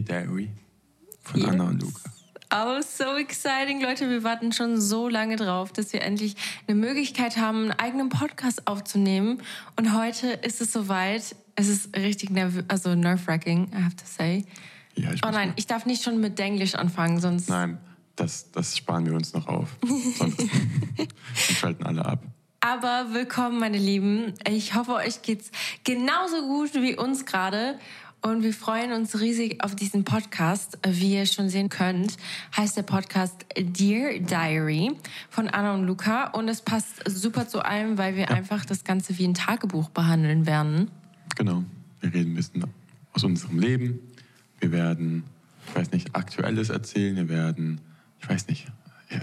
Dear Diary von Yes. Anna und Luca. Oh, so exciting, Leute. Wir warten schon so lange drauf, dass wir endlich eine Möglichkeit haben, einen eigenen Podcast aufzunehmen. Und heute ist es soweit. Es ist richtig also nerve-wracking, I have to say. Ja, ich Oh nein, ich darf nicht schon mit Denglisch anfangen, sonst. Nein, das, das sparen wir uns noch auf. Sonst schalten alle ab. Aber willkommen, meine Lieben. Ich hoffe, euch geht's genauso gut wie uns gerade. Und wir freuen uns riesig auf diesen Podcast. Wie ihr schon sehen könnt, heißt der Podcast Dear Diary von Anna und Luca. Und es passt super zu allem, weil wir einfach das Ganze wie ein Tagebuch behandeln werden. Genau. Wir reden ein bisschen aus unserem Leben. Wir werden, ich weiß nicht, Aktuelles erzählen. Wir werden, ich weiß nicht, äh,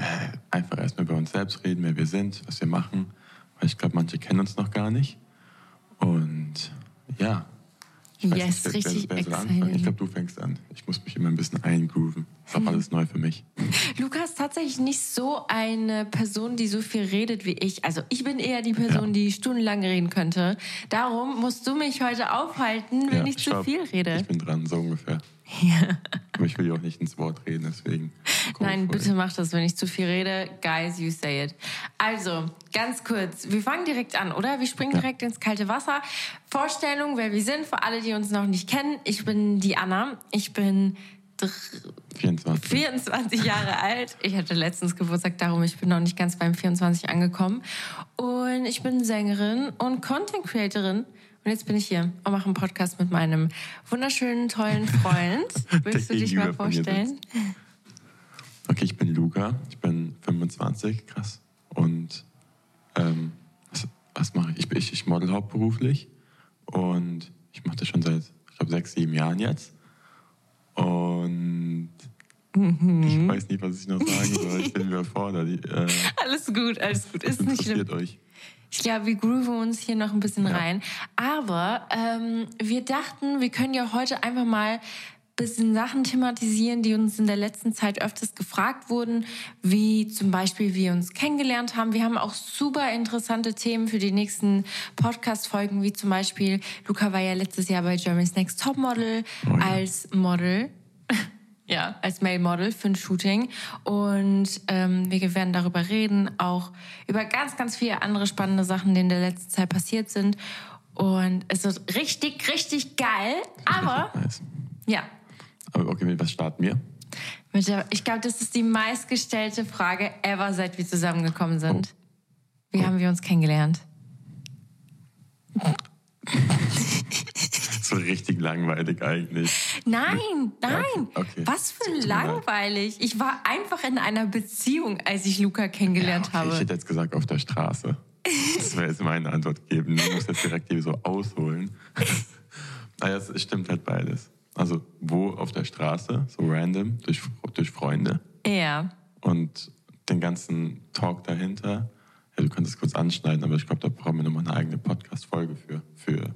einfach erstmal über uns selbst reden, wer wir sind, was wir machen. Weil ich glaube, manche kennen uns noch gar nicht. Und ja. Ich weiß Yes, wer- richtig wer soll exciting. anfangen? Ich glaube, du fängst an. Ich muss mich immer ein bisschen eingrooven. Das ist auch alles neu für mich. Luca ist tatsächlich nicht so eine Person, die so viel redet wie ich. Also ich bin eher die Person, Ja. die stundenlang reden könnte. Darum musst du mich heute aufhalten, wenn Ja, ich zu viel rede. Ich bin dran, so ungefähr. Aber ich will ja auch nicht ins Wort reden, deswegen. Nein, bitte mach das, wenn ich zu viel rede. Guys, you say it. Also, ganz kurz. Wir fangen direkt an, oder? Wir springen direkt ins kalte Wasser. Vorstellung, wer wir sind, für alle, die uns noch nicht kennen. Ich bin die Anna. Ich bin 24. 24 Jahre alt. Ich hatte letztens Geburtstag, darum ich bin noch nicht ganz beim 24 angekommen. Und ich bin Sängerin und Content Creatorin. Und jetzt bin ich hier und mache einen Podcast mit meinem wunderschönen, tollen Freund. Willst du dich mal vorstellen? Okay, ich bin Luca, ich bin 25, krass. Und ähm, was, was mache ich? Ich? ich model hauptberuflich und ich mache das schon seit, ich glaube, sechs, sieben Jahren jetzt. Und Mhm. ich weiß nicht, was ich noch sagen soll. Ich bin überfordert. Äh, Alles gut, alles gut. Ist nicht schlimm. interessiert euch? Ich glaube, wir grooven uns hier noch ein bisschen Ja. rein. Aber ähm, wir dachten, wir können ja heute einfach mal bisschen Sachen thematisieren, die uns in der letzten Zeit öfters gefragt wurden, wie zum Beispiel, wir uns kennengelernt haben. Wir haben auch super interessante Themen für die nächsten Podcast-Folgen, wie zum Beispiel, Luca war ja letztes Jahr bei Germany's Next Topmodel Oh ja. als Model. Ja, als Male Model für ein Shooting. Und ähm, wir werden darüber reden, auch über ganz, ganz viele andere spannende Sachen, die in der letzten Zeit passiert sind. Und es wird richtig, richtig geil. Aber, Nice. ja, Aber okay, mit was starten wir? der, ich glaube, das ist die meistgestellte Frage ever, seit wir zusammengekommen sind. Wie haben wir uns kennengelernt? So richtig langweilig eigentlich. Nein, nein. okay, okay. Was für langweilig. Ich war einfach in einer Beziehung, als ich Luca kennengelernt okay, habe. Ich hätte jetzt gesagt, auf der Straße. Das wäre jetzt meine Antwort geben. Du musst jetzt direkt hier so ausholen. naja, es stimmt halt beides. Also, wo auf der Straße, so random, durch, durch Freunde. Ja. Und den ganzen Talk dahinter. Ja, du kannst es kurz anschneiden, aber ich glaube, da brauchen wir nochmal eine eigene Podcast-Folge für. für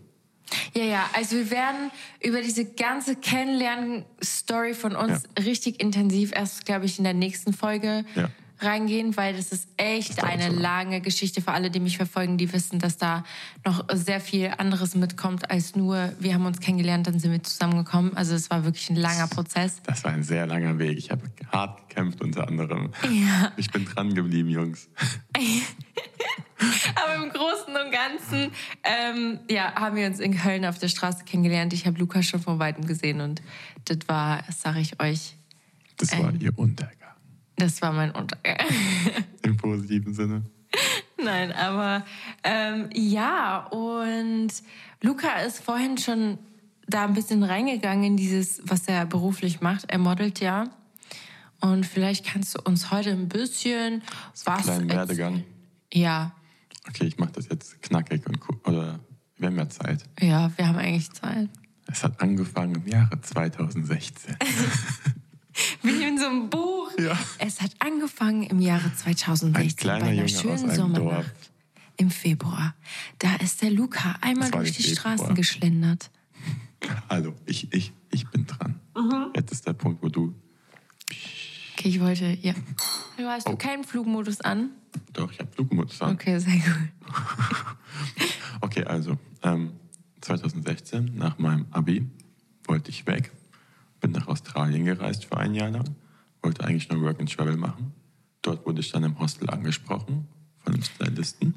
Ja, ja, also wir werden über diese ganze Kennenlernen-Story von uns richtig intensiv erst, glaube ich, in der nächsten Folge Ja. Reingehen, weil das ist echt eine lange. Geschichte für alle, die mich verfolgen, die wissen, dass da noch sehr viel anderes mitkommt als nur, wir haben uns kennengelernt, dann sind wir zusammengekommen. Also es war wirklich ein langer Prozess. das war ein sehr langer Weg. Ich habe hart gekämpft unter anderem. Ja. Ich bin dran geblieben, Jungs. Aber im Großen und Ganzen ähm, ja, haben wir uns in Köln auf der Straße kennengelernt. Ich habe Lukas schon von Weitem gesehen und das war, das sage ich euch, Das war ihr Untergang. Das war mein Untergang. Im positiven Sinne. Nein, aber ähm, ja, und Luca ist vorhin schon da ein bisschen reingegangen in dieses, was er beruflich macht. Er modelt ja. Und vielleicht kannst du uns heute ein bisschen was kleinen. Werdegang. Ja, Okay, ich mache das jetzt knackig und cool. Oder wir haben ja Zeit. ja, wir haben eigentlich Zeit. Es hat angefangen im Jahre 2016. Wie in so einem Buch. Ja. Es hat angefangen im Jahre 2016 Ein kleiner bei einer Junge schönen Sommernacht im Februar. Da ist der Luca einmal durch im die Februar. Straßen geschlendert. Also, ich, ich, ich bin dran. Jetzt ist der Punkt, wo du. Okay, ich wollte, ja. Du hast Oh. du keinen Flugmodus an? Doch, ich habe Flugmodus an. Okay, sehr gut. Okay, also ähm, 2016, nach meinem Abi, wollte ich weg. Bin nach Australien gereist für ein Jahr lang. Wollte eigentlich nur Work and Travel machen. Dort wurde ich dann im Hostel angesprochen von einem Stylisten.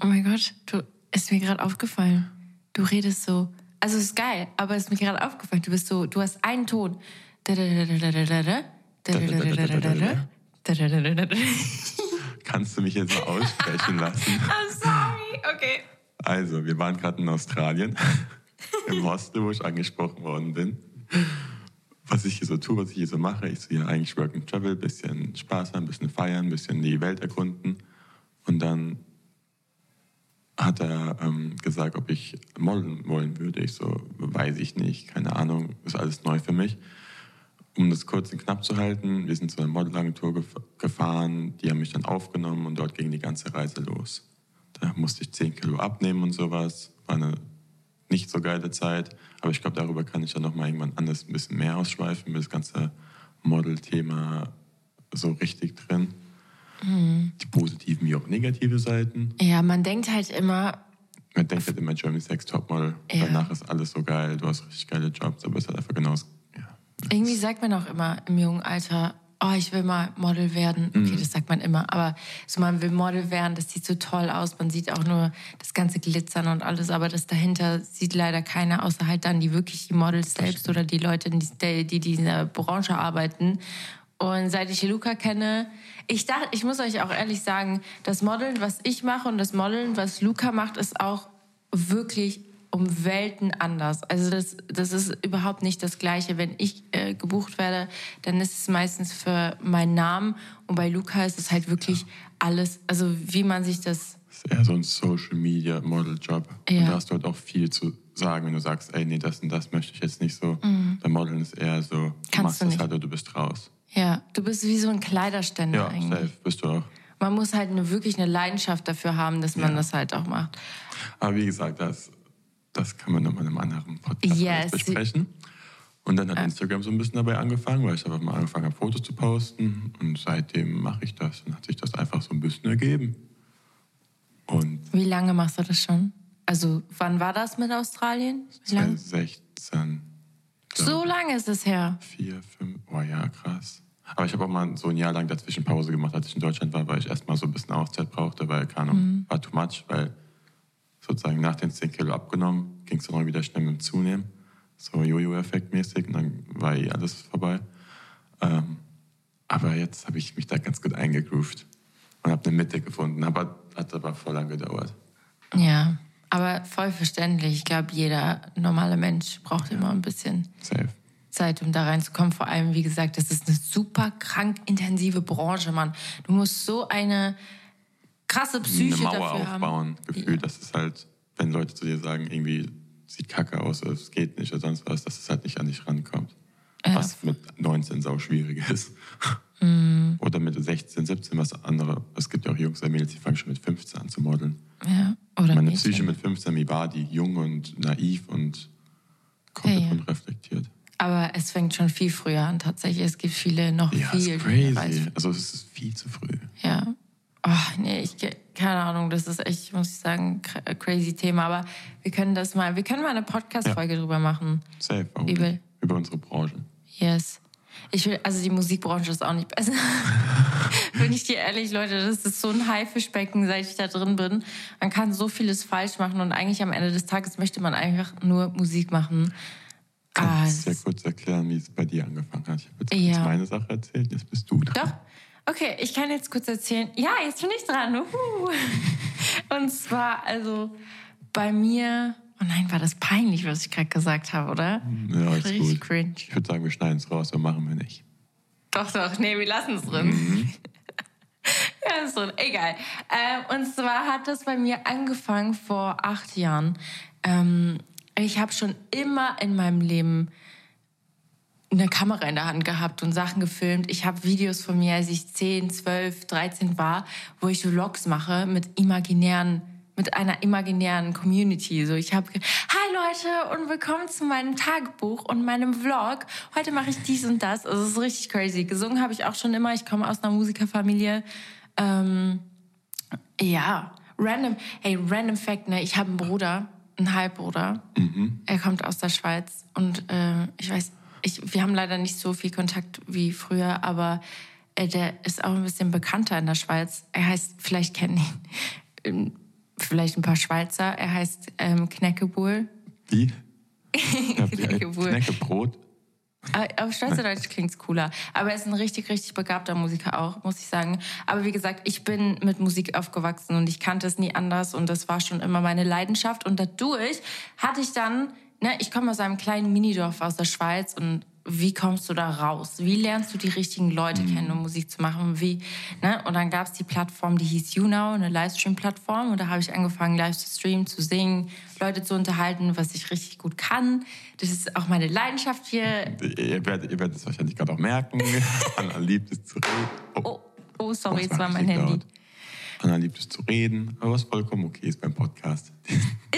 Oh mein Gott, du ist mir gerade aufgefallen. Du redest so. Also ist geil, aber es ist mir gerade aufgefallen. Du bist so, du hast einen Ton. Kannst du mich jetzt mal aussprechen lassen? I'm sorry. Okay. Also, wir waren gerade in Australien, im Hostel, wo ich angesprochen worden bin. Was ich hier so tue, was ich hier so mache, ich so hier eigentlich Work and Travel, bisschen Spaß haben, bisschen feiern, bisschen die Welt erkunden. Und dann hat er ähm, gesagt, ob ich modeln wollen würde. Ich so, weiß ich nicht, keine Ahnung, ist alles neu für mich. Um das kurz und knapp zu halten, wir sind zu einer Modelagentur gef gefahren, die haben mich dann aufgenommen und dort ging die ganze Reise los. Da musste ich 10 Kilo abnehmen und sowas. War eine nicht so geile Zeit, aber ich glaube, darüber kann ich dann nochmal irgendwann anders ein bisschen mehr ausschweifen, mit das ganze Model-Thema so richtig drin. Mhm. Die positiven wie auch negative Seiten. Ja, man denkt halt immer. Man denkt halt immer Germany's Sex Topmodel. Ja. Danach ist alles so geil, du hast richtig geile Jobs, aber es ist halt einfach genau irgendwie sagt man auch immer im jungen Alter, oh, ich will mal Model werden. Okay, mhm. das sagt man immer, aber so man will Model werden, das sieht so toll aus. Man sieht auch nur das ganze Glitzern und alles, aber das dahinter sieht leider keiner, außer halt dann die wirklich die Models selbst oder die Leute, die, die in dieser Branche arbeiten. Und seit ich Luca kenne, ich dachte, ich muss euch auch ehrlich sagen, das Modeln, was ich mache und das Modeln, was Luca macht, ist auch wirklich um Welten anders. Also das, das ist überhaupt nicht das Gleiche. Wenn ich äh, gebucht werde, dann ist es meistens für meinen Namen und bei Luca ist es halt wirklich ja. alles, also wie man sich das... Das ist eher so ein Social Media Model Job. Ja. Und da hast du halt auch viel zu sagen, wenn du sagst, ey, nee, das und das möchte ich jetzt nicht so. Mhm. Bei Modeln ist eher so, du Kannst machst du das halt oder du bist raus. Ja, du bist wie so ein Kleiderständer ja, eigentlich. safe, bist du auch. Man muss halt eine, wirklich eine Leidenschaft dafür haben, dass man ja. das halt auch macht. Aber wie gesagt, das das kann man nochmal in einem anderen Podcast yes. besprechen. Und dann hat Instagram so ein bisschen dabei angefangen, weil ich einfach mal angefangen habe, Fotos zu posten. Und seitdem mache ich das und hat sich das einfach so ein bisschen ergeben. Und Wie lange machst du das schon? Also, wann war das mit Australien? 2016. So lange ist es her? Vier, fünf, oh ja, krass. Aber ich habe auch mal so ein Jahr lang dazwischen Pause gemacht, als ich in Deutschland war, weil ich erstmal so ein bisschen Auszeit brauchte, weil, keine Ahnung, mhm. war too much, weil sozusagen nach den 10 Kilo abgenommen, ging es dann auch wieder schnell mit dem Zunehmen. So Jojo-Effekt mäßig und dann war eh alles vorbei. Ähm, aber jetzt habe ich mich da ganz gut eingegroovt und habe eine Mitte gefunden. Aber hat aber voll lang gedauert. Ja, aber voll verständlich. Ich glaube, jeder normale Mensch braucht ja. immer ein bisschen Safe. Zeit, um da reinzukommen. Vor allem, wie gesagt, das ist eine super krank intensive Branche, Mann. Du musst so eine krasse Psyche eine Mauer dafür aufbauen, haben. Gefühl, ja. dass es halt, wenn Leute zu dir sagen, irgendwie sieht kacke aus oder es geht nicht oder sonst was, dass es halt nicht an dich rankommt. Ja. Was mit 19 sau schwierig ist. Mhm. Oder mit 16, 17, was andere. Es gibt ja auch Jungs und Mädels, die fangen schon mit 15 an zu modeln. Ja, oder Meine Mädchen. Psyche mit 15, wie war die? Jung und naiv und komplett ja, ja. unreflektiert. Aber es fängt schon viel früher an, tatsächlich. Es gibt viele noch ja, viel. Ist crazy. Also es ist viel zu früh. Ja. Ach, nee, ich, keine Ahnung, das ist echt, muss ich sagen, crazy Thema. Aber wir können das mal, wir können mal eine Podcast-Folge ja. drüber machen. Safe, auch über, über unsere Branche. Yes. Ich will, also die Musikbranche ist auch nicht besser. bin ich dir ehrlich, Leute, das ist so ein Haifischbecken, seit ich da drin bin. Man kann so vieles falsch machen und eigentlich am Ende des Tages möchte man einfach nur Musik machen. Kannst du ah, ja kurz erklären, wie es bei dir angefangen hat? Ich habe jetzt ja. meine Sache erzählt, jetzt bist du dran. Doch, Okay, ich kann jetzt kurz erzählen. Ja, jetzt bin ich dran. Uhu. Und zwar, also bei mir. Oh nein, war das peinlich, was ich gerade gesagt habe, oder? Ja, ist Richtig gut. cringe. Ich würde sagen, wir schneiden es raus, aber machen wir nicht. Doch, doch. Nee, wir lassen es drin. Mhm. ja, ist drin. Egal. Ähm, und zwar hat das bei mir angefangen vor acht Jahren. Ähm, ich habe schon immer in meinem Leben eine Kamera in der Hand gehabt und Sachen gefilmt. Ich habe Videos von mir, als ich 10, 12, 13 war, wo ich Vlogs mache mit imaginären mit einer imaginären Community. So, ich habe, hi Leute und willkommen zu meinem Tagebuch und meinem Vlog. Heute mache ich dies und das. Also es ist richtig crazy. Gesungen habe ich auch schon immer. Ich komme aus einer Musikerfamilie. Ähm, ja, Random, hey, random Fact, ne? Ich habe einen Bruder, einen Halbbruder. Er kommt aus der Schweiz und äh, ich weiß, ich, wir haben leider nicht so viel Kontakt wie früher, aber äh, der ist auch ein bisschen bekannter in der Schweiz. Er heißt, vielleicht kennen ihn, ähm, vielleicht ein paar Schweizer. Er heißt ähm, Kneckebuhl. Wie? Ein Knäckebrot. Aber Auf Schweizerdeutsch klingt's cooler. Aber er ist ein richtig, richtig begabter Musiker auch, muss ich sagen. Aber wie gesagt, ich bin mit Musik aufgewachsen und ich kannte es nie anders und das war schon immer meine Leidenschaft. Und dadurch hatte ich dann, ne, ich komme aus einem kleinen Minidorf aus der Schweiz und wie kommst du da raus? Wie lernst du die richtigen Leute kennen, um Musik zu machen? Wie, ne? Und dann gab's die Plattform, die hieß YouNow, eine Livestream-Plattform. Und da habe ich angefangen, live zu streamen, zu singen, Leute zu unterhalten, was ich richtig gut kann. Das ist auch meine Leidenschaft hier. Ihr werdet, ihr werdet es wahrscheinlich gerade auch merken. Anna liebt es zu reden. Oh, oh sorry, das es war mein Handy. laut. Anna liebt es zu reden, aber was vollkommen okay ist beim Podcast.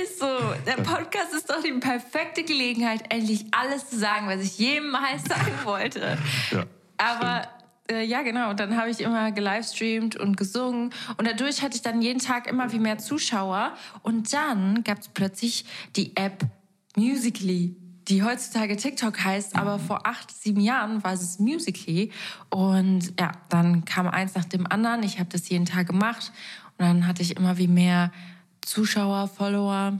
Ist so. Der Podcast ist doch die perfekte Gelegenheit, endlich alles zu sagen, was ich jemals sagen wollte. ja, Aber äh, ja, genau. Dann habe ich immer gelivestreamt und gesungen. Und dadurch hatte ich dann jeden Tag immer wie mehr Zuschauer. Und dann gab es plötzlich die App Musically, die heutzutage TikTok heißt, aber vor acht, sieben Jahren war es Musically. Und ja, dann kam eins nach dem anderen. Ich habe das jeden Tag gemacht. Und dann hatte ich immer wie mehr Zuschauer, Follower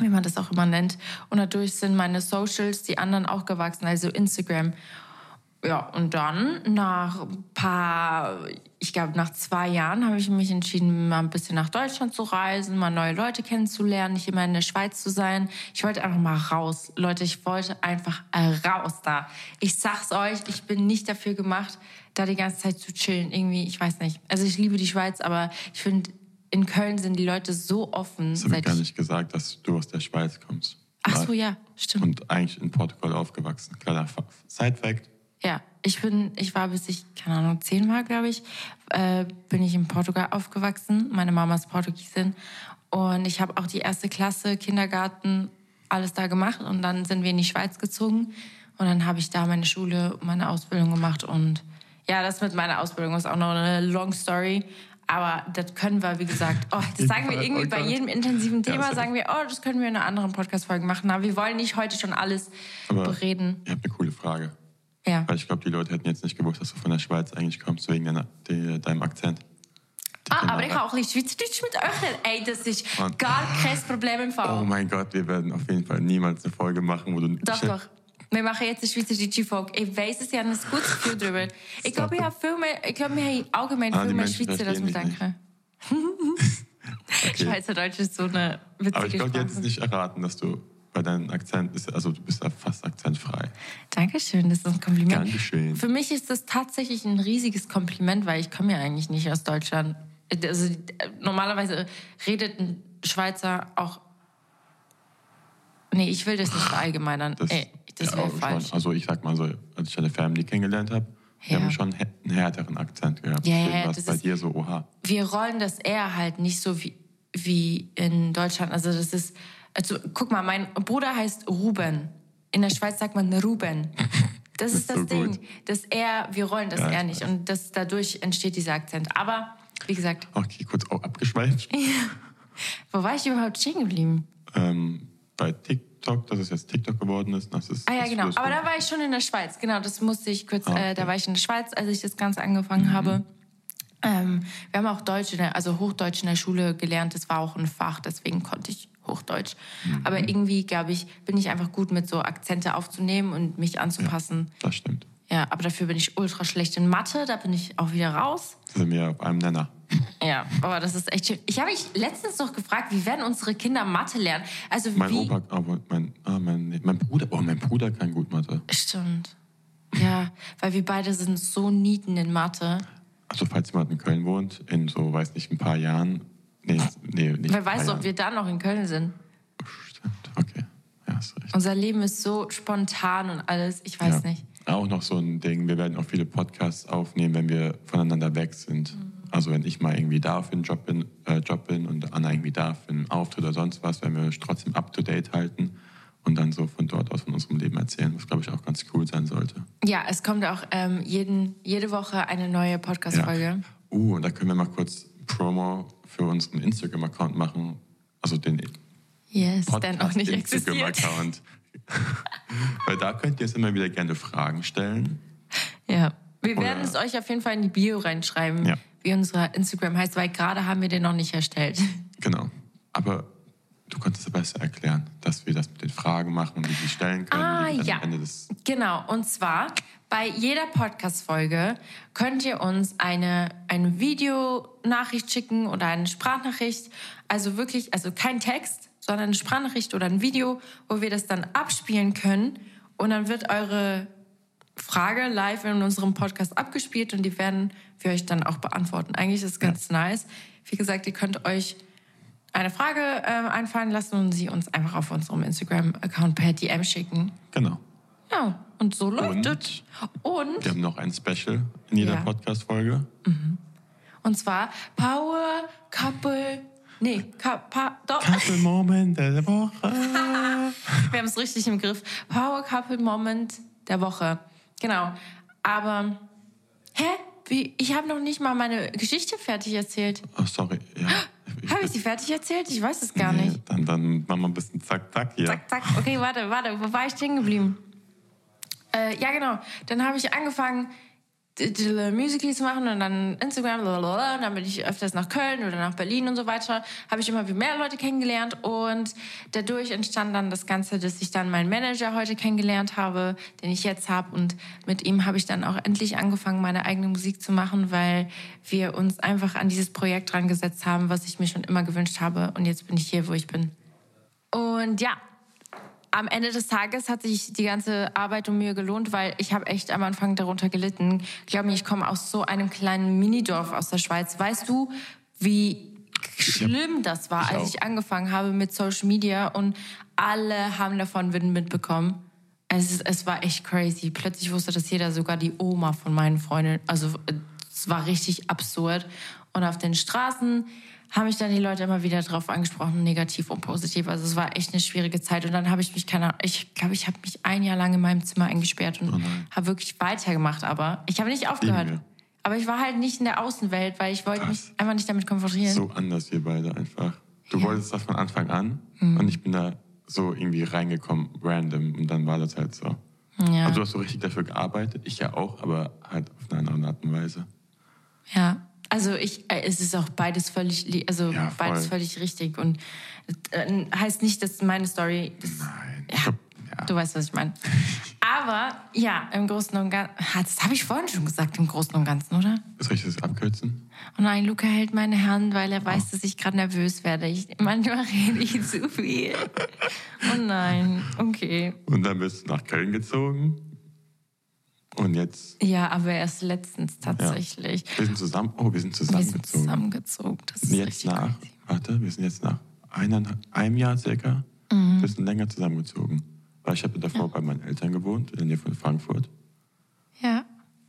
wie man das auch immer nennt. Und dadurch sind meine Socials, die anderen auch gewachsen, also Instagram. Ja, und dann nach ein paar, ich glaube nach zwei Jahren habe ich mich entschieden, mal ein bisschen nach Deutschland zu reisen, mal neue Leute kennenzulernen, nicht immer in der Schweiz zu sein. Ich wollte einfach mal raus. Leute, ich wollte einfach äh, raus da. Ich sag's euch, ich bin nicht dafür gemacht, da die ganze Zeit zu chillen. Irgendwie, ich weiß nicht. Also ich liebe die Schweiz, aber ich finde, in Köln sind die Leute so offen. Das habe ich gar ich- nicht gesagt, dass du aus der Schweiz kommst. Ach so, ja, stimmt. Und eigentlich in Portugal aufgewachsen. Kleiner Fa- Side-Fact. Ja, ich bin, ich war bis ich, keine Ahnung, zehn war, glaube ich, äh, bin ich in Portugal aufgewachsen. Meine Mama ist Portugiesin. Und ich habe auch die erste Klasse, Kindergarten, alles da gemacht. Und dann sind wir in die Schweiz gezogen. Und dann habe ich da meine Schule, meine Ausbildung gemacht. Und ja, das mit meiner Ausbildung ist auch noch eine long story. Aber das können wir, wie gesagt, oh, das sagen wir irgendwie Oh bei jedem intensiven Thema, sagen wir, oh, das können wir in einer anderen Podcast-Folge machen. Aber wir wollen nicht heute schon alles Aber bereden. ich habe eine coole Frage. Ja. Weil ich glaube, die Leute hätten jetzt nicht gewusst, dass du von der Schweiz eigentlich kommst, wegen deiner, de, deinem Akzent. Ah, Genau. aber ich habe auch ein bisschen Schweizerdeutsch mit euch. reden. Ey, das ist Und- gar kein Problem im Fall. Oh mein Gott, wir werden auf jeden Fall niemals eine Folge machen, wo du... doch, doch. Wir machen jetzt eine Schweizerdeutsche Folge. Ich weiß es ja, ein gutes Gefühl drüber. Ich glaube, ich habe viel mehr, ich glaube, wir haben allgemein Ah, viel die mehr Menschen Schweizer, als wir denken. Okay. Schweizerdeutsch ist so eine witzige Aber ich glaube, die hätten es nicht erraten, dass du bei deinem Akzent, ist, also du bist fast akzentfrei. Dankeschön, das ist ein Kompliment. Dankeschön. Für mich ist das tatsächlich ein riesiges Kompliment, weil ich komme ja eigentlich nicht aus Deutschland. Also normalerweise redet ein Schweizer auch. Nee, ich will das nicht verallgemeinern. Das, Ey, das ja, wäre schon. falsch. Also ich sag mal so, als ich eine Family kennengelernt habe, Ja. haben schon einen härteren Akzent gehabt. Ja, ja, das bei ist- dir so, oha. wir rollen das eher halt nicht so wie, wie in Deutschland. Also das ist, also guck mal, mein Bruder heißt Ruben. In der Schweiz sagt man Ruben. Das ist das, Das ist so Ding. gut. Das eher, wir rollen das Ja, eher ich nicht. Und das, dadurch entsteht dieser Akzent. Aber, wie gesagt, Okay, kurz auch abgeschweift. wo war ich überhaupt stehen geblieben? ähm, bei TikTok, dass es jetzt TikTok geworden ist. Das ist Ah ja, genau. Aber da war ich schon in der Schweiz. Genau, das musste ich kurz, Ah, okay. Mhm. äh, da war ich in der Schweiz, als ich das Ganze angefangen habe. Ähm, wir haben auch Deutsch, in der, also Hochdeutsch in der Schule gelernt. Das war auch ein Fach, deswegen konnte ich Hochdeutsch. Mhm. Aber irgendwie, glaube ich, bin ich einfach gut mit so Akzente aufzunehmen und mich anzupassen. Das stimmt. Ja, aber dafür bin ich ultra schlecht in Mathe. Da bin ich auch wieder raus. Sind wir auf einem Nenner. Ja, aber das ist echt schön. Ich habe mich letztens noch gefragt, wie werden unsere Kinder Mathe lernen? Also Mein wie, Opa, aber mein, ah, mein, mein Bruder, oh, mein Bruder kann gut Mathe. Stimmt. Ja, weil wir beide sind so nieten in Mathe. Also falls jemand in Köln wohnt, in so, weiß nicht, ein paar Jahren. Nee, nee nicht Wer weiß, ob Jahren. wir dann noch in Köln sind. Stimmt, okay. Ja, hast recht. Unser Leben ist so spontan und alles. Ich weiß ja. nicht. Auch noch so ein Ding, wir werden auch viele Podcasts aufnehmen, wenn wir voneinander weg sind. Mhm. Also wenn ich mal irgendwie da für einen Job bin, äh, Job bin und Anna irgendwie da für einen Auftritt oder sonst was, werden wir uns trotzdem up-to-date halten und dann so von dort aus von unserem Leben erzählen, was glaube ich auch ganz cool sein sollte. Ja, es kommt auch ähm, jeden, jede Woche eine neue Podcast-Folge. Uh, und da können wir mal kurz Promo für unseren Instagram-Account machen. Also den Yes, Podcast. Instagram-Account. Weil da könnt ihr jetzt immer wieder gerne Fragen stellen. Ja. Wir Oder- werden es euch auf jeden Fall in die Bio reinschreiben, Ja. wie unser Instagram heißt, weil gerade haben wir den noch nicht erstellt. Genau. Aber du konntest es besser erklären, dass wir das mit den Fragen machen und die sie stellen können. Ah, die ja. Ende des Genau, und zwar bei jeder Podcast-Folge könnt ihr uns eine, eine Videonachricht schicken oder eine Sprachnachricht. Also wirklich, also kein Text, sondern eine Sprachnachricht oder ein Video, wo wir das dann abspielen können. Und dann wird eure Frage live in unserem Podcast abgespielt und die werden wir euch dann auch beantworten. Eigentlich ist es ganz nice. Wie gesagt, ihr könnt euch eine Frage ähm, einfallen lassen und sie uns einfach auf unserem Instagram-Account per DM schicken. Genau. Ja, und so läuft Und? es. Und, Wir haben noch ein Special in jeder Ja. Podcast-Folge. und zwar Power Couple. Nee, Ka pa doch. Couple Moment der Woche. Wir haben es richtig im Griff. Power Couple Moment der Woche. Genau. Aber, hä? Wie? Ich habe noch nicht mal meine Geschichte fertig erzählt. Oh, sorry. Ja. Habe ich sie fertig erzählt? Ich weiß es gar Nee, nicht. Dann, dann machen wir ein bisschen zack, zack hier. Zack, zack. Okay, warte, warte. Wo war ich stehen geblieben? Äh, ja, genau. Dann habe ich angefangen, Musical.ly zu machen und dann Instagram, blablabla. Und dann bin ich öfters nach Köln oder nach Berlin und so weiter. Habe ich immer wie mehr Leute kennengelernt und dadurch entstand dann das Ganze, dass ich dann meinen Manager heute kennengelernt habe, den ich jetzt habe. Und mit ihm habe ich dann auch endlich angefangen, meine eigene Musik zu machen, weil wir uns einfach an dieses Projekt dran gesetzt haben, was ich mir schon immer gewünscht habe. Und jetzt bin ich hier, wo ich bin. Und ja, am Ende des Tages hat sich die ganze Arbeit und Mühe gelohnt, weil ich habe echt am Anfang darunter gelitten. Glaub mir, ich komme aus so einem kleinen Minidorf aus der Schweiz. Weißt du, wie schlimm das war, Ich als auch. ich angefangen habe mit Social Media und alle haben davon Wind mitbekommen. Es, ist, es war echt crazy. Plötzlich wusste das jeder, sogar die Oma von meinen Freunden. Also es war richtig absurd. Und auf den Straßen haben mich dann die Leute immer wieder drauf angesprochen, negativ und positiv. Also es war echt eine schwierige Zeit. Und dann habe ich mich, keine Ahnung, ich glaube, ich habe mich ein Jahr lang in meinem Zimmer eingesperrt und habe wirklich weitergemacht. Aber ich habe nicht aufgehört. Aber ich war halt nicht in der Außenwelt, weil ich wollte mich einfach nicht damit konfrontieren. So anders wir beide einfach. Du Ja. Mhm. wolltest das von Anfang an und ich bin da so irgendwie reingekommen, random und dann war das halt so. Ja. Also du hast so richtig dafür gearbeitet, ich ja auch, aber halt auf eine andere Art und Weise. Ja, also ich, äh, es ist auch beides völlig, li- also Ja, beides völlig richtig und äh, heißt nicht, dass meine Story, das, Nein. Ja. Ich glaub, ja. du weißt, was ich meine. Aber ja, im Großen und Ganzen, das habe ich vorhin schon gesagt, im Großen und Ganzen, oder? Ist richtig das Abkürzen? Oh nein, Luca hält meine Hand, weil er weiß, dass ich gerade nervös werde. Ich, manchmal rede ich zu viel. Oh nein, okay. Und dann bist du nach Köln gezogen. Und jetzt, Ja, aber erst letztens ja. tatsächlich. Wir sind zusammen, oh, wir sind Wir sind zusammengezogen. zusammengezogen. Das ist jetzt nach, warte, wir sind jetzt nach einem Jahr circa, Mhm. ein bisschen länger zusammengezogen. Weil ich habe davor bei meinen Eltern gewohnt, in der Nähe von Frankfurt, Ja.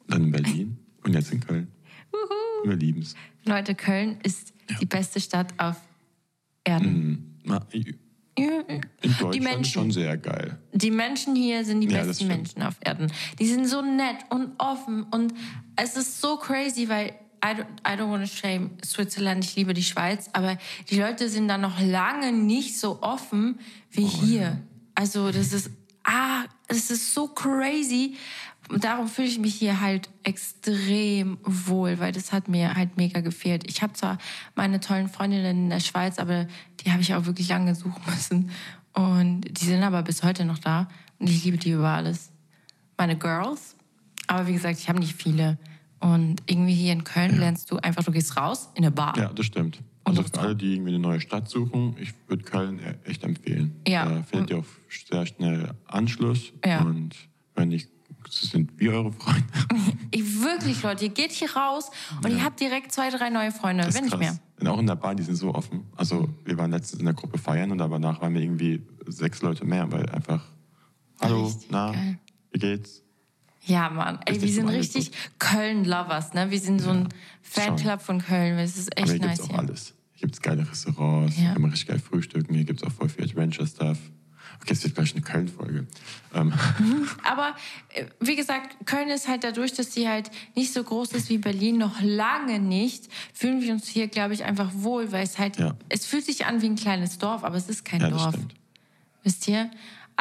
dann in Berlin und jetzt in Köln. Wuhu. Wir lieben es. Leute, Köln ist die beste Stadt auf Erden. In Deutschland Die Menschen. schon sehr geil. Die Menschen hier sind die Ja, das besten. Menschen auf Erden. Die sind so nett und offen und es ist so crazy, weil I don't, I don't want to shame Switzerland, ich liebe die Schweiz, aber die Leute sind da noch lange nicht so offen wie Oh, hier. Also das ist, ah, es ist so crazy. Und darum fühle ich mich hier halt extrem wohl, weil das hat mir halt mega gefehlt. Ich habe zwar meine tollen Freundinnen in der Schweiz, aber die habe ich auch wirklich lange suchen müssen. Und die sind aber bis heute noch da. Und ich liebe die über alles. Meine Girls. Aber wie gesagt, ich habe nicht viele. Und irgendwie hier in Köln lernst du einfach, du gehst raus in eine Bar. Ja, das stimmt. Also für alle, die irgendwie eine neue Stadt suchen, ich würde Köln echt empfehlen. Ja. Da findet ihr auch sehr schnell Anschluss. Ja. Und wenn nicht, das sind wir eure Freunde. Ich wirklich, Leute, ihr geht hier raus und ihr habt direkt zwei, drei neue Freunde, Das wenn ist nicht mehr. Und auch in der Bar, die sind so offen. Also wir waren letztens in der Gruppe feiern und danach waren wir irgendwie sechs Leute mehr, weil einfach, hallo, Richtig na, geil. wie geht's? Ja, Mann. Ey, wir sind richtig Köln-Lovers, ne? Wir sind so ein Fanclub von Köln. Das ist Aber echt hier nice gibt's auch hier. alles. Hier gibt's geile Restaurants, Ja. hier kann man richtig geil frühstücken, hier gibt's auch voll viel Adventure-Stuff. Okay, es wird gleich eine Köln-Folge. Ähm, Aber äh, wie gesagt, Köln ist halt dadurch, dass sie halt nicht so groß ist wie Berlin, noch lange nicht, fühlen wir uns hier, glaube ich, einfach wohl, weil es halt, Ja. es fühlt sich an wie ein kleines Dorf, aber es ist kein ja, das Dorf. stimmt. Wisst ihr?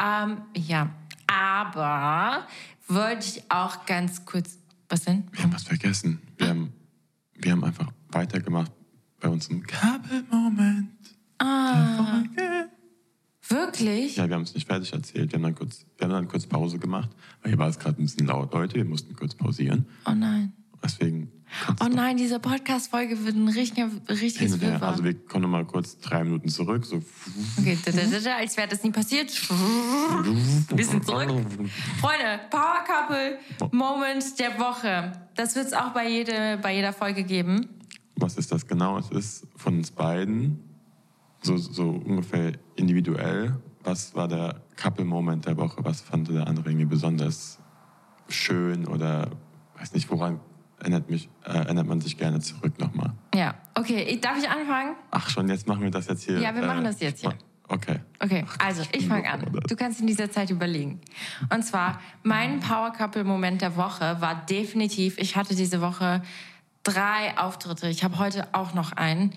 Ähm, ja. Aber wollte ich auch ganz kurz. Was denn? Wir haben was vergessen. Wir, haben, wir haben einfach weitergemacht bei unserem Kabelmoment. Ah. Wirklich? Ja, wir haben es nicht fertig erzählt. Wir haben dann kurz, wir haben dann kurz Pause gemacht, weil hier war es gerade ein bisschen laut, Leute. Wir mussten kurz pausieren. Oh nein. Deswegen Oh nein, diese Podcast-Folge wird ein richtiger, hin richtiges. Wirrwarr. Also wir kommen noch mal kurz drei Minuten zurück. So. Okay, als wäre das nie passiert. Ein bisschen zurück. Freunde, Power Couple Moment der Woche. Das wird es auch bei, jede, bei jeder Folge geben. Was ist das genau? Es ist von uns beiden so, so ungefähr individuell. Was war der Couple-Moment der Woche? Was fand der andere irgendwie besonders schön oder weiß nicht, woran erinnert, mich, äh, erinnert man sich gerne zurück nochmal? Ja, okay. Ich- Darf ich anfangen? Ach schon, jetzt machen wir das jetzt hier. Ja, wir machen das jetzt hier. Okay. Okay, also ich fange an. Du kannst in dieser Zeit überlegen. Und zwar, mein Power Couple Moment der Woche war definitiv, ich hatte diese Woche drei Auftritte. Ich habe heute auch noch einen.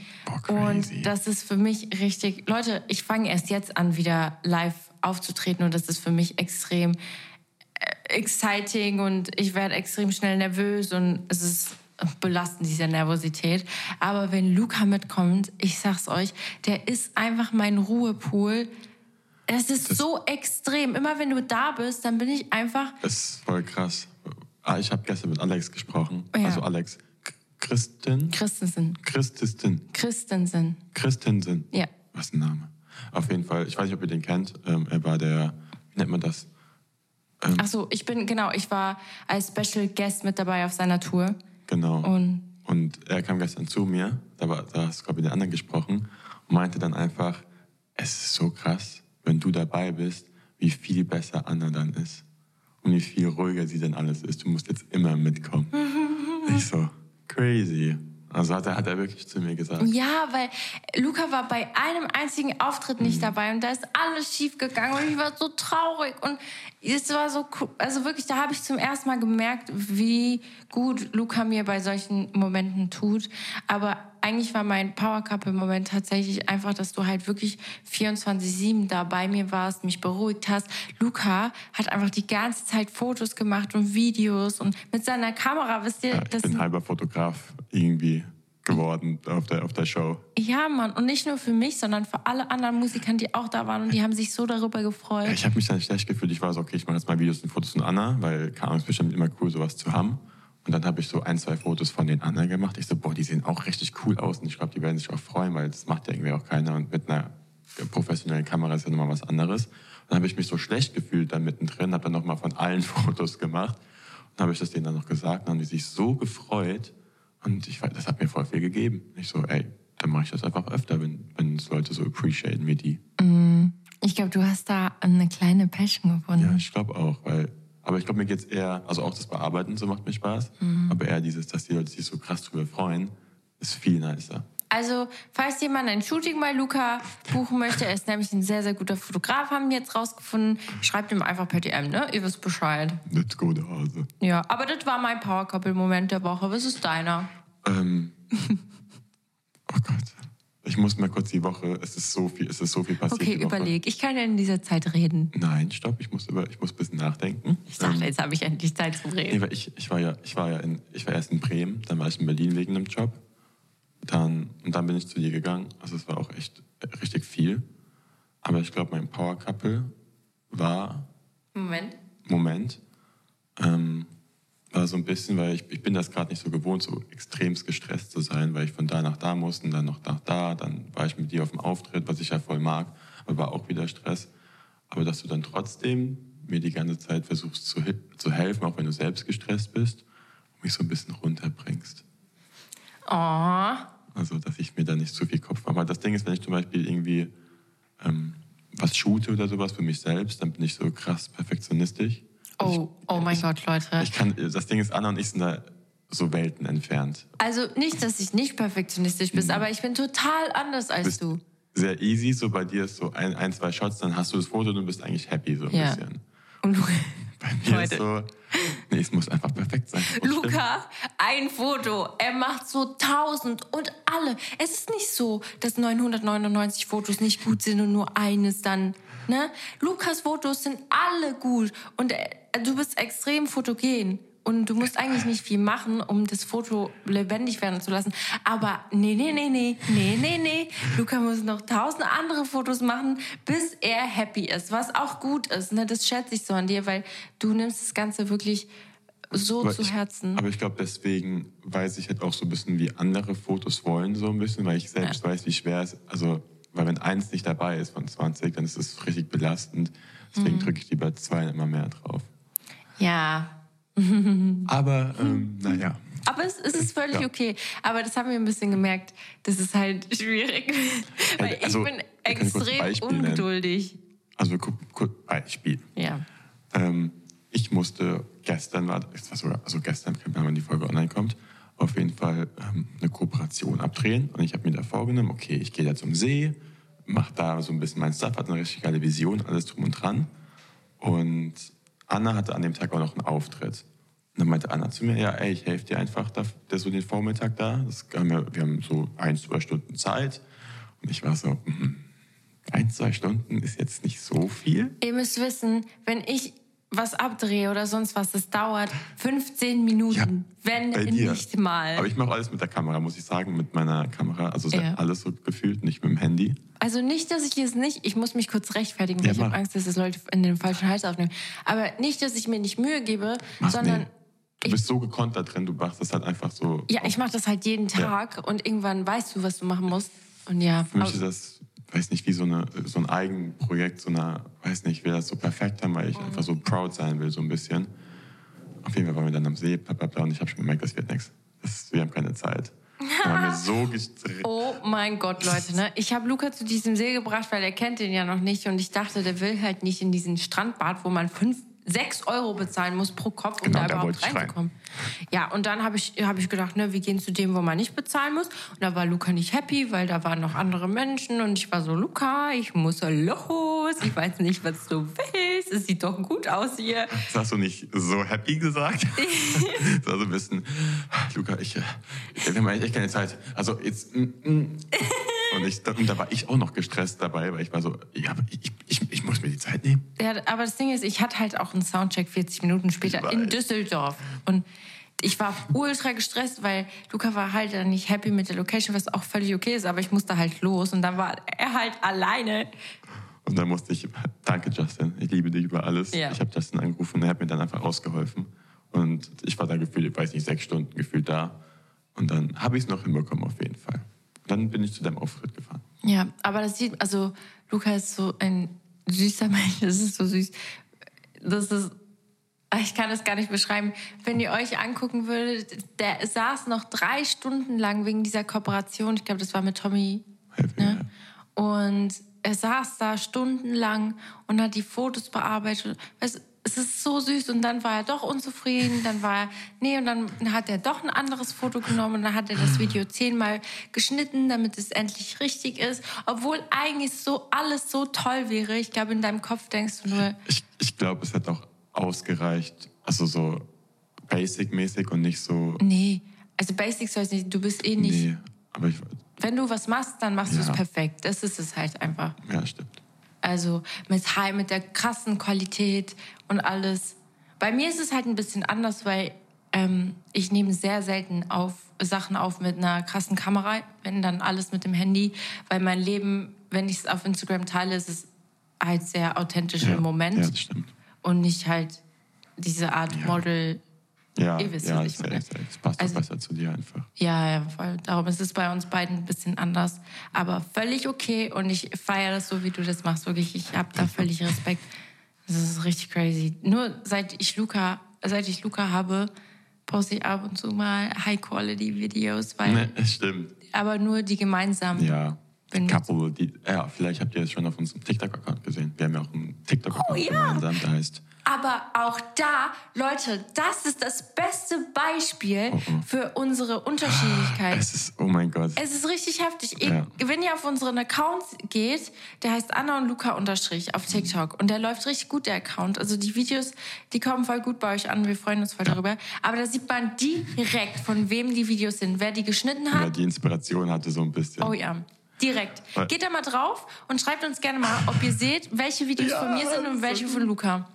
Boah, und das ist für mich richtig. Leute, ich fange erst jetzt an, wieder live aufzutreten und das ist für mich extrem äh, exciting und ich werde extrem schnell nervös und es ist belastend, diese Nervosität. Aber wenn Luca mitkommt, ich sag's euch, der ist einfach mein Ruhepool. Es ist so extrem. Immer wenn du da bist, dann bin ich einfach. Das ist voll krass. Ah, ich habe gestern mit Alex gesprochen. Ja. Also Alex. Christin? Christensen. Christistin. Christensen. Christensen. Ja. Was ein Name? Auf jeden Fall, ich weiß nicht, ob ihr den kennt. Ähm, er war der, wie nennt man das? Ach so, ich bin, genau, ich war als Special Guest mit dabei auf seiner Tour. Genau. Und Und er kam gestern zu mir, da, war, da hast du, glaube ich, den anderen gesprochen, und meinte dann einfach, es ist so krass, wenn du dabei bist, wie viel besser Anna dann ist. Und wie viel ruhiger sie dann alles ist. Du musst jetzt immer mitkommen. ich so, crazy. Also hat er, hat er wirklich zu mir gesagt. Ja, weil Luca war bei einem einzigen Auftritt nicht dabei und da ist alles schief gegangen und ich war so traurig und es war so, cool. also wirklich, da habe ich zum ersten Mal gemerkt, wie gut Luca mir bei solchen Momenten tut. Aber eigentlich war mein Power Couple Moment tatsächlich einfach, dass du halt wirklich 24/7 da bei mir warst, mich beruhigt hast. Luca hat einfach die ganze Zeit Fotos gemacht und Videos und mit seiner Kamera, wisst ihr, Ja, ich bin halber Fotograf irgendwie geworden auf der, auf der Show. Ja, Mann. Und nicht nur für mich, sondern für alle anderen Musikern, die auch da waren. Und die haben sich so darüber gefreut. Ich habe mich dann schlecht gefühlt. Ich war so, okay, ich mache jetzt mal Videos und Fotos von Anna, weil, keine Ahnung, es ist bestimmt immer cool, sowas zu haben. Und dann habe ich so ein, zwei Fotos von den anderen gemacht. Ich so, boah, die sehen auch richtig cool aus. Und ich glaube, die werden sich auch freuen, weil das macht ja irgendwie auch keiner. Und mit einer professionellen Kamera ist ja nochmal was anderes. Und dann habe ich mich so schlecht gefühlt da mittendrin, habe dann nochmal von allen Fotos gemacht. Und dann habe ich das denen dann noch gesagt. Dann haben die sich so gefreut. Und ich, das hat mir voll viel gegeben. Ich so, ey, dann mache ich das einfach öfter, wenn, wenn es Leute so appreciaten wie die. Ich glaube, du hast da eine kleine Passion gefunden. Ja, ich glaube auch, weil. Aber ich glaube, mir geht's eher, also auch das Bearbeiten, so macht mir Spaß. Aber eher dieses, dass die Leute sich so krass drüber freuen, ist viel nicer. Also, falls jemand ein Shooting bei Luca buchen möchte, er ist nämlich ein sehr, sehr guter Fotograf, haben wir jetzt rausgefunden. Schreibt ihm einfach per DM, ne? Ihr wisst Bescheid. Let's go, der Hase. Ja, aber das war mein Power Couple Moment der Woche. Was ist deiner? Ähm, oh Gott. Ich muss mal kurz die Woche, es ist so viel, es ist so viel passiert. Okay, überleg. Ich kann ja in dieser Zeit reden. Nein, stopp, ich muss, über, ich muss ein bisschen nachdenken. Ich dachte, jetzt habe ich endlich Zeit zu reden. Nee, weil ich, ich war ja, ich war ja in, ich war erst in Bremen, dann war ich in Berlin wegen einem Job. Dann, und dann bin ich zu dir gegangen. Also es war auch echt richtig viel. Aber ich glaube, mein Power Couple war Moment. Moment. Ähm, war so ein bisschen, weil ich, ich bin das gerade nicht so gewohnt, so extremst gestresst zu sein, weil ich von da nach da musste und dann noch nach da. Dann war ich mit dir auf dem Auftritt, was ich ja voll mag, aber war auch wieder Stress. Aber dass du dann trotzdem mir die ganze Zeit versuchst zu, zu helfen, auch wenn du selbst gestresst bist, und mich so ein bisschen runterbringst. Oh. Also, dass ich mir da nicht zu viel Kopf mache. Aber das Ding ist, wenn ich zum Beispiel irgendwie ähm, was shoote oder sowas für mich selbst, dann bin ich so krass perfektionistisch. Oh, oh mein Gott, Leute. Ich kann, das Ding ist, Anna und ich sind da so Welten entfernt. Also nicht, dass ich nicht perfektionistisch bin, aber ich bin total anders als Bist- du. sehr easy. So bei dir ist so ein, ein zwei Shots, dann hast du das Foto und du bist eigentlich happy so ein Ja. bisschen. Und Luca, Bei mir Leute. ist so, nee, es muss einfach perfekt sein. Luca, ein Foto. Er macht so tausend und alle. Es ist nicht so, dass 999 Fotos nicht gut sind und nur eines dann. Ne? Lukas Fotos sind alle gut und äh, du bist extrem fotogen. Und du musst eigentlich nicht viel machen, um das Foto lebendig werden zu lassen. Aber nee, nee, nee, nee, nee, nee, nee. Luca muss noch tausend andere Fotos machen, bis er happy ist. Was auch gut ist. Ne? Das schätze ich so an dir, weil du nimmst das Ganze wirklich so Aber zu ich, Herzen. Aber ich glaube, deswegen weiß ich halt auch so ein bisschen, wie andere Fotos wollen, so ein bisschen, weil ich selbst weiß, wie schwer es Also, weil wenn eins nicht dabei ist von 20, dann ist es richtig belastend. Deswegen Mhm. drücke ich lieber zwei immer mehr drauf. Ja. Aber, ähm, naja. Aber es, es ist völlig Ja. okay. Aber das haben wir ein bisschen gemerkt. Das ist halt schwierig. Weil ich also, bin kurz extrem nennen. ungeduldig. Also, guck, guck, Beispiel. Ja. Ähm, ich musste gestern, war, also gestern, wenn die Folge online kommt, auf jeden Fall ähm, eine Kooperation abdrehen. Und ich habe mir da vorgenommen, okay, ich gehe da zum See, mache da so ein bisschen mein Stuff, hatte eine richtig geile Vision, alles drum und dran. Und Anna hatte an dem Tag auch noch einen Auftritt. Und dann meinte Anna zu mir, ja, ey, ich helfe dir einfach da, der so den Vormittag da. Das haben wir, wir haben so ein, zwei Stunden Zeit. Und ich war so, mhm, ein, zwei Stunden ist jetzt nicht so viel. Ihr müsst wissen, wenn ich was abdrehe oder sonst was, das dauert 15 Minuten. wenn bei dir. nicht mal. Aber ich mache alles mit der Kamera, muss ich sagen, mit meiner Kamera. Also es Ja. alles so gefühlt, nicht mit dem Handy. Also nicht, dass ich es nicht, ich muss mich kurz rechtfertigen, weil Ja, ich habe. Angst, dass es Leute in den falschen Hals aufnehmen. Aber nicht, dass ich mir nicht Mühe gebe, Mach sondern nee. Du bist so gekonnt da drin, du machst das halt einfach so. ja, ich mache das halt jeden Ja. Tag und irgendwann weißt du, was du machen musst. Und ja, Für mich ist das, weiß nicht, wie so, eine, so ein Eigenprojekt, so eine, weiß nicht, ich will das so perfekt haben, weil ich einfach so proud sein will, so ein bisschen. Auf jeden Fall waren wir dann am See, bla, bla, bla, und ich habe schon gemerkt, das wird nichts. Das, wir haben keine Zeit. So. Oh mein Gott, Leute, ne? Ich habe Luca zu diesem See gebracht, weil er kennt den ja noch nicht und ich dachte, der will halt nicht in diesen Strandbad, wo man fünf, sechs Euro bezahlen muss pro Kopf, um Genau, da da überhaupt ich rein. reinzukommen. Ja, und dann habe ich, hab ich gedacht, ne, wir gehen zu dem, wo man nicht bezahlen muss. Und da war Luca nicht happy, weil da waren noch andere Menschen und ich war so, Luca, ich muss los, ich weiß nicht, was du willst, es sieht doch gut aus hier. Das hast du nicht so happy gesagt. das war so ein bisschen, Luca, ich, äh, wir haben eigentlich echt keine Zeit. Also jetzt, mm, mm. Und, ich, und da war ich auch noch gestresst dabei, weil ich war so, ja, aber ich, ich, muss mir die Zeit nehmen. Ja, aber das Ding ist, ich hatte halt auch einen Soundcheck 40 Minuten später in. Düsseldorf. Und ich war ultra gestresst, weil Luca war halt dann nicht happy mit der Location, was auch völlig okay ist, aber ich musste halt los und dann war er halt alleine. Und dann musste ich, danke Justin, ich liebe dich über alles. Ja. Ich habe Justin angerufen und er hat mir dann einfach ausgeholfen. Und ich war da gefühlt, ich weiß nicht, sechs Stunden gefühlt da. Und dann habe ich es noch hinbekommen auf jeden Fall. Dann bin ich zu deinem Auftritt gefahren. Ja, aber das sieht, also Luca ist so ein süßer Mensch, das ist so süß. Das ist, ich kann das gar nicht beschreiben. Wenn ihr euch angucken würdet, der saß noch drei Stunden lang wegen dieser Kooperation, ich glaube, das war mit Tommy Happy, Ne? Und er saß da stundenlang und hat die Fotos bearbeitet. Es, es ist so süß. Und dann war er doch unzufrieden. Dann war er, nee, und dann hat er doch ein anderes Foto genommen und dann hat er das Video zehnmal geschnitten, damit es endlich richtig ist. Obwohl eigentlich so alles so toll wäre. Ich glaube, in deinem Kopf denkst du nur, Ich, ich glaube, es hat auch ausgereicht, also so basic-mäßig und nicht so, nee, also Basics soll nicht, du bist eh nicht. nee, aber ich, Wenn du was machst, dann machst du es Ja. perfekt. Das ist es halt einfach. ja, stimmt. Also mit High, mit der krassen Qualität und alles. Bei mir ist es halt ein bisschen anders, weil ähm, ich nehme sehr selten auf Sachen auf mit einer krassen Kamera, wenn dann alles mit dem Handy, weil mein Leben, wenn ich es auf Instagram teile, ist es halt sehr authentisch Ja, im Moment Ja, das stimmt. und nicht halt diese Art Ja. Model. Ja, Ihr wisst, ja was ich meine. Das passt Also- auch besser zu dir einfach. Ja, ja, voll. Darum ist es bei uns beiden ein bisschen anders, aber völlig okay und ich feiere das so, wie du das machst. Wirklich, ich habe da völlig Respekt. Das ist richtig crazy. Nur seit ich Luca, seit ich Luca habe, poste ich ab und zu mal High-Quality-Videos, weil, Ne, es stimmt. aber nur die gemeinsamen. Ja. Couple, die, ja, vielleicht habt ihr es schon auf unserem TikTok-Account gesehen. Wir haben ja auch einen TikTok-Account Oh, ja. gemeinsam, der heißt Aber auch da, Leute, das ist das beste Beispiel für unsere Unterschiedlichkeit. Es ist, oh mein Gott. Es ist richtig heftig. Ja. Wenn ihr auf unseren Account geht, der heißt Anna und Luca unterstrich auf TikTok und der läuft richtig gut, der Account. Also die Videos, die kommen voll gut bei euch an. Wir freuen uns voll darüber. Aber da sieht man direkt, von wem die Videos sind, wer die geschnitten Wer hat. die Inspiration hatte so ein bisschen. Oh ja. Direkt. Geht da mal drauf und schreibt uns gerne mal, ob ihr seht, welche Videos von mir sind und welche von Luca.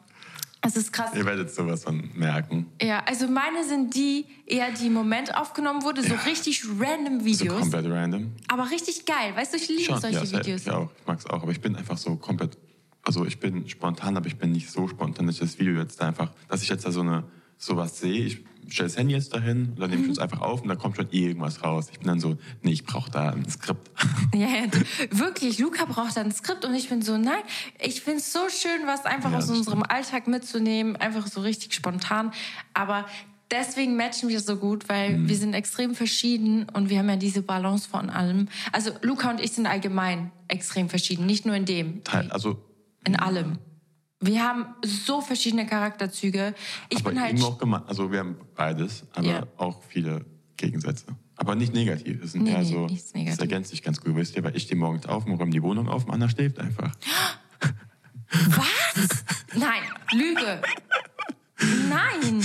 Das ist krass. Ihr werdet sowas von merken. Ja, also meine sind die eher, die im Moment aufgenommen wurde, so richtig random So Videos. komplett random. aber richtig geil. Weißt du, ich liebe Schon, solche ja. Videos. Ich auch. Ich mag es auch. Aber ich bin einfach so komplett. Also ich bin spontan, aber ich bin nicht so spontan, dass ich das Video jetzt einfach, dass ich jetzt da so eine sowas sehe. Ich stelle das Handy jetzt dahin und dann nehme ich es einfach auf und da kommt schon irgendwas raus. Ich bin dann so, nee, ich brauche da ein Skript. Ja, ja, wirklich, Luca braucht ein Skript und ich bin so, nein, ich finde es so schön, was einfach Ja, aus unserem Alltag mitzunehmen, einfach so richtig spontan. Aber deswegen matchen wir so gut, weil Mhm. wir sind extrem verschieden und wir haben ja diese Balance von allem. Also Luca und ich sind allgemein extrem verschieden, nicht nur in dem, Teil, also in allem. Wir haben so verschiedene Charakterzüge. Ich aber bin halt auch gemein. Also wir haben beides, aber Ja. auch viele Gegensätze. Aber nicht negativ. Es sind Nee, eher nee, so, nichts das ergänzt sich ganz gut, wisst ihr, weil ich stehe morgens auf und räume die Wohnung auf und Anna schläft einfach. Was? Nein, Lüge. Nein.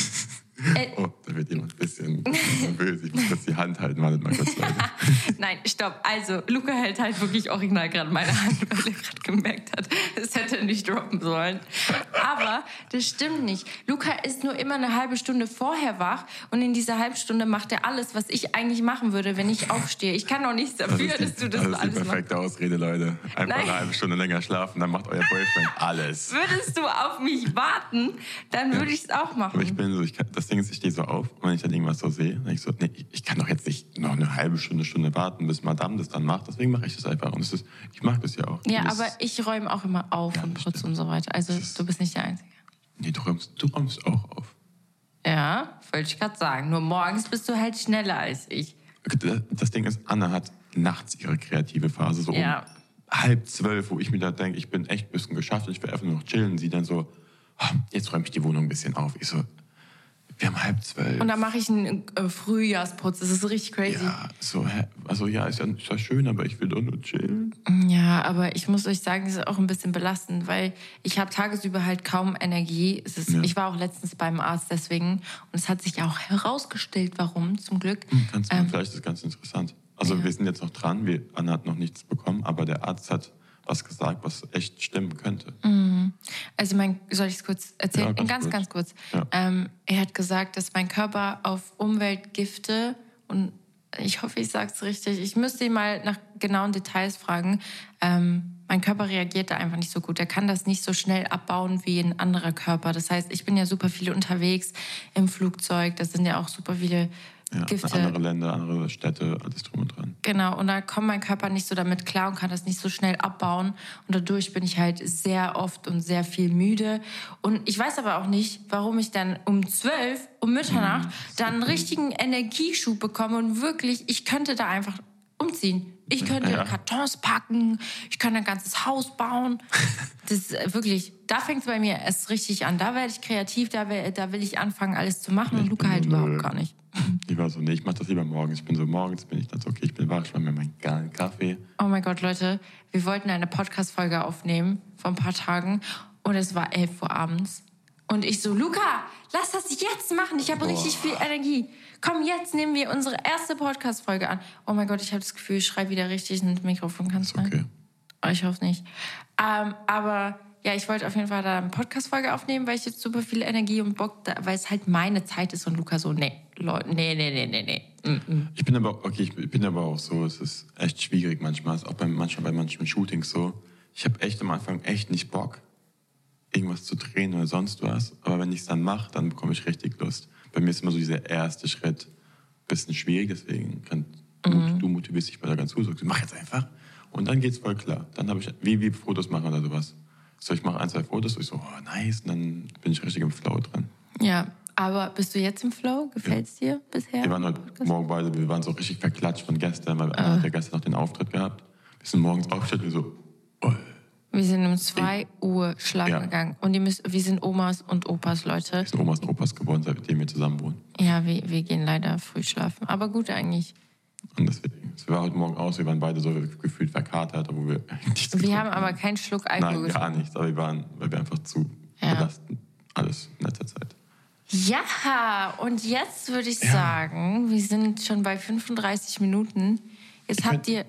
Äh, Oh, da wird jemand ein bisschen nervös. Ich muss kurz die Hand halten, wartet mal kurz. Nein, stopp. Also, Luca hält halt wirklich original gerade meine Hand, weil er gerade gemerkt hat, nicht droppen sollen. Aber das stimmt nicht. Luca ist nur immer eine halbe Stunde vorher wach und in dieser halben Stunde macht er alles, was ich eigentlich machen würde, wenn ich aufstehe. Ich kann auch nichts dafür, ist die, dass du das, das ist die alles machst. perfekte Ausrede, Leute. Einfach Nein. eine halbe Stunde länger schlafen, dann macht euer Boyfriend alles. Würdest du auf mich warten, dann würde ich es auch Aber ich machen. bin so, ich kann, das Ding ist, ich stehe so auf und wenn ich dann irgendwas so sehe, dann ich so, nee, ich kann doch jetzt nicht noch eine halbe Stunde, Stunde warten, bis Madame das dann macht. Deswegen mache ich das einfach. Und es ist, ich mag das ja auch. Ja, das, aber ich räume auch immer auf Ja, und stimmt. und so weiter. Also, du bist nicht der Einzige. Nee, du räumst, du räumst auch auf. Ja, wollte ich gerade sagen. Nur morgens bist du halt schneller als ich. Das Ding ist, Anna hat nachts ihre kreative Phase, so Ja. um halb zwölf, wo ich mir da denke, ich bin echt ein bisschen geschafft ich will einfach nur noch chillen. Sie dann so, "Ah, jetzt räume ich die Wohnung ein bisschen auf. Ich so, wir haben halb zwölf. Und dann mache ich einen äh, Frühjahrsputz. Das ist richtig crazy. ja, so, also ja, ist ja, ist ja schön, aber ich will doch nur chillen. Ja, aber ich muss euch sagen, das ist auch ein bisschen belastend, weil ich habe tagesüber halt kaum Energie. Ist, Ja. Ich war auch letztens beim Arzt deswegen und es hat sich auch herausgestellt, warum zum Glück. Kannst du, Ähm, vielleicht ist das ganz interessant. Also ja. wir sind jetzt noch dran, wir, Anna hat noch nichts bekommen, aber der Arzt hat was gesagt, was echt stimmen könnte. Also mein, soll ich es kurz erzählen? Ja, ganz ganz, kurz. ganz kurz. Ja. Ähm, er hat gesagt, dass mein Körper auf Umweltgifte und ich hoffe, ich sage es richtig. Ich müsste ihn mal nach genauen Details fragen. Ähm, mein Körper reagiert da einfach nicht so gut. Er kann das nicht so schnell abbauen wie ein anderer Körper. Das heißt, ich bin ja super viel unterwegs im Flugzeug. Das sind ja auch super viele Ja, Gifte. andere Länder, andere Städte, alles drum und dran. Genau, und da kommt mein Körper nicht so damit klar und kann das nicht so schnell abbauen. Und dadurch bin ich halt sehr oft und sehr viel müde. Und ich weiß aber auch nicht, warum ich dann um zwölf, um Mitternacht, dann einen richtigen Energieschub bekomme und wirklich, ich könnte da einfach umziehen. Ich könnte Ja. Kartons packen, ich könnte ein ganzes Haus bauen. Das ist äh, wirklich, da fängt es bei mir erst richtig an. Da werde ich kreativ, da, will- da will ich anfangen, alles zu machen. Und Ich Luca bin halt überhaupt gar nicht. Ich war so, nee, ich mach das lieber morgens. Ich bin so, morgens bin ich dann so, okay, ich bin wach, ich mach mir meinen geilen Kaffee. Oh mein Gott, Leute, wir wollten eine Podcast-Folge aufnehmen vor ein paar Tagen und es war 11 Uhr abends. Und ich so, Luca, lass das jetzt machen. Ich habe richtig viel Energie. Komm, jetzt nehmen wir unsere erste Podcast-Folge an. Oh mein Gott, ich habe das Gefühl, ich schreibe wieder richtig ins Mikrofon. Kannst du? Okay. Oh, ich hoffe nicht. Ähm, aber ja, ich wollte auf jeden Fall da eine Podcast-Folge aufnehmen, weil ich jetzt super viel Energie und Bock, da, weil es halt meine Zeit ist und Luca so, nee, Leute, nee, nee, nee, nee, nee. Mm. Ich bin aber, okay, ich bin aber auch so, es ist echt schwierig manchmal, ist auch bei, manchmal bei manchen Shootings so. Ich habe echt am Anfang echt nicht Bock, irgendwas zu drehen oder sonst was. Aber wenn ich es dann mache, dann bekomme ich richtig Lust. Bei mir ist immer so dieser erste Schritt ein bisschen schwierig, deswegen kann, Mhm. du, motivierst dich bei da ganz gut, sagst, mach jetzt einfach. Und dann geht's voll klar. Dann habe ich, wie, wie Fotos machen oder sowas. So, ich mache ein, zwei Fotos, und ich so, oh, nice, und dann bin ich richtig im Flow dran. Ja, aber bist du jetzt im Flow? Gefällt's dir bisher? Wir waren heute morgen beide, wir waren so richtig verklatscht von gestern, weil Anna hat ja gestern noch den Auftritt gehabt. Wir sind morgens aufgestellt und so, oh, Wir sind um 2 Uhr schlafen Ja. gegangen. Und müsst, wir sind Omas und Opas, Leute. Wir sind Omas und Opas geworden, seitdem wir zusammen wohnen. Ja, wir, wir gehen leider früh schlafen. Aber gut eigentlich. Und deswegen, es war heute Morgen aus, wir waren beide so gefühlt verkatert, obwohl wir nichts Wir getrunken haben aber keinen Schluck Alkohol Nein, gar nichts, aber wir waren, weil wir einfach zu Ja. belasten. Alles in letzter Zeit. Ja, und jetzt würde ich sagen, wir sind schon bei 35 Minuten. Jetzt habt könnt- ihr.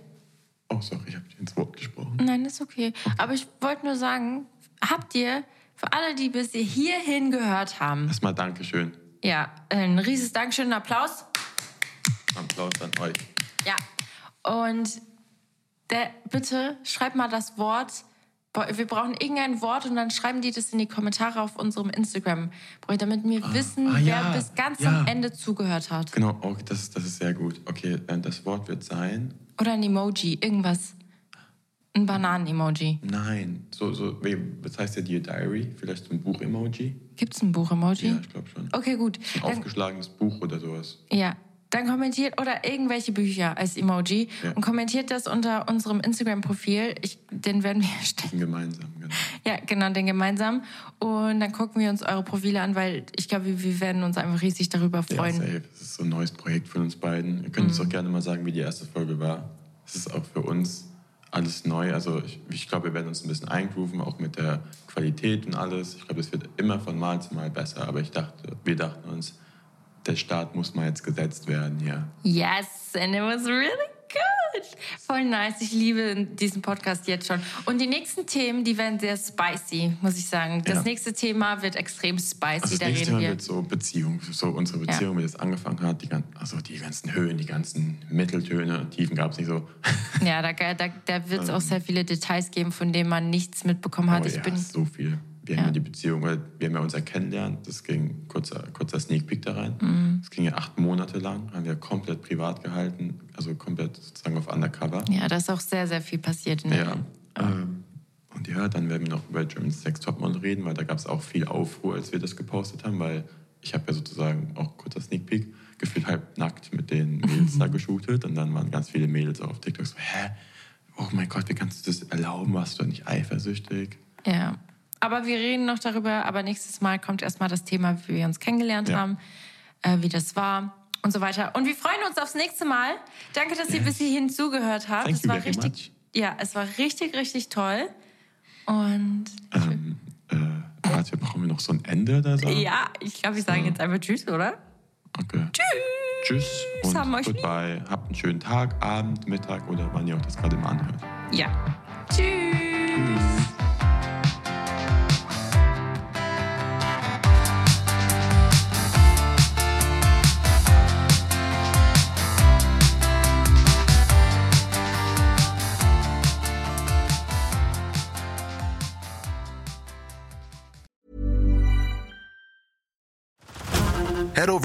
Oh, sorry, ich habe dir ins Wort gesprochen. Nein, ist okay. Aber ich wollte nur sagen, habt ihr, für alle, die bis hierhin gehört haben, Erstmal Dankeschön. ja, ein rieses Dankeschön, einen Applaus. Applaus an euch. Ja. Und der, bitte schreibt mal das Wort. Wir brauchen irgendein Wort und dann schreiben die das in die Kommentare auf unserem Instagram, damit wir wissen, ah, wer ja, bis ganz ja. am Ende zugehört hat. Genau, okay, das, das ist sehr gut. Okay, das Wort wird sein. Oder ein Emoji, irgendwas. Ein Bananen-Emoji. Nein, so, so, was heißt ja Dear Diary? Vielleicht so ein Buch-Emoji? Gibt es ein Buch-Emoji? Ja, ich glaube schon. Okay, gut. Ein Dann, aufgeschlagenes Buch oder sowas. ja, dann kommentiert oder irgendwelche Bücher als Emoji Ja. und kommentiert das unter unserem Instagram-Profil. Den werden wir stellen. Gemeinsam, genau. Ja, genau, den gemeinsam. Und dann gucken wir uns eure Profile an, weil ich glaube, wir, wir werden uns einfach riesig darüber Ja, freuen. safe. Das ist so ein neues Projekt von uns beiden. Ihr könnt uns auch gerne mal sagen, wie die erste Folge war. Es ist auch für uns alles neu. Also ich, ich glaube, wir werden uns ein bisschen eingrooven, auch mit der Qualität und alles. Ich glaube, es wird immer von Mal zu Mal besser. Aber ich dachte, wir dachten uns, der Start muss mal jetzt gesetzt werden hier. Yes, and it was really good. Voll nice. Ich liebe diesen Podcast jetzt schon. Und die nächsten Themen, die werden sehr spicy, muss ich sagen. Das Ja. nächste Thema wird extrem spicy. Also das da nächste reden wir. wird so Beziehung, so unsere Beziehung, wie das angefangen hat. Die, gan- also die ganzen Höhen, die ganzen Mitteltöne, Tiefen gab es nicht so. Ja, da, da, da wird es auch sehr viele Details geben, von denen man nichts mitbekommen hat. Aber ich ja, bin, so viel. Wir haben ja die Beziehung, weil wir haben ja unser Kennenlernen, das ging kurzer, kurzer Sneak Peek da rein. Mhm. Das ging ja acht Monate lang, haben wir komplett privat gehalten, also komplett sozusagen auf Undercover. ja, da ist auch sehr, sehr viel passiert. Der- Ja. Ähm, und ja, dann werden wir noch über German Sex Topmodel reden, weil da gab es auch viel Aufruhr, als wir das gepostet haben, weil ich habe ja sozusagen auch kurzer Sneak Peek gefühlt halb nackt mit den Mädels da geshootet und dann waren ganz viele Mädels auf TikTok so, hä? Oh mein Gott, wie kannst du das erlauben? Warst du nicht eifersüchtig? Ja. Aber wir reden noch darüber, aber nächstes Mal kommt erstmal das Thema, wie wir uns kennengelernt Ja. haben, äh, wie das war und so weiter. Und wir freuen uns aufs nächste Mal. Danke, dass ihr bis hierhin zugehört habt. Thank es you war richtig, much. ja, es war richtig, richtig toll. Und Ähm, äh, warte, brauchen wir noch so ein Ende oder so? ja, ich glaube, wir sagen jetzt einfach Tschüss, oder? Okay. Tschüss. Tschüss und haben euch lieb. goodbye. Habt einen schönen Tag, Abend, Mittag oder wann ihr auch das gerade mal anhört. Ja. Tschüss. Head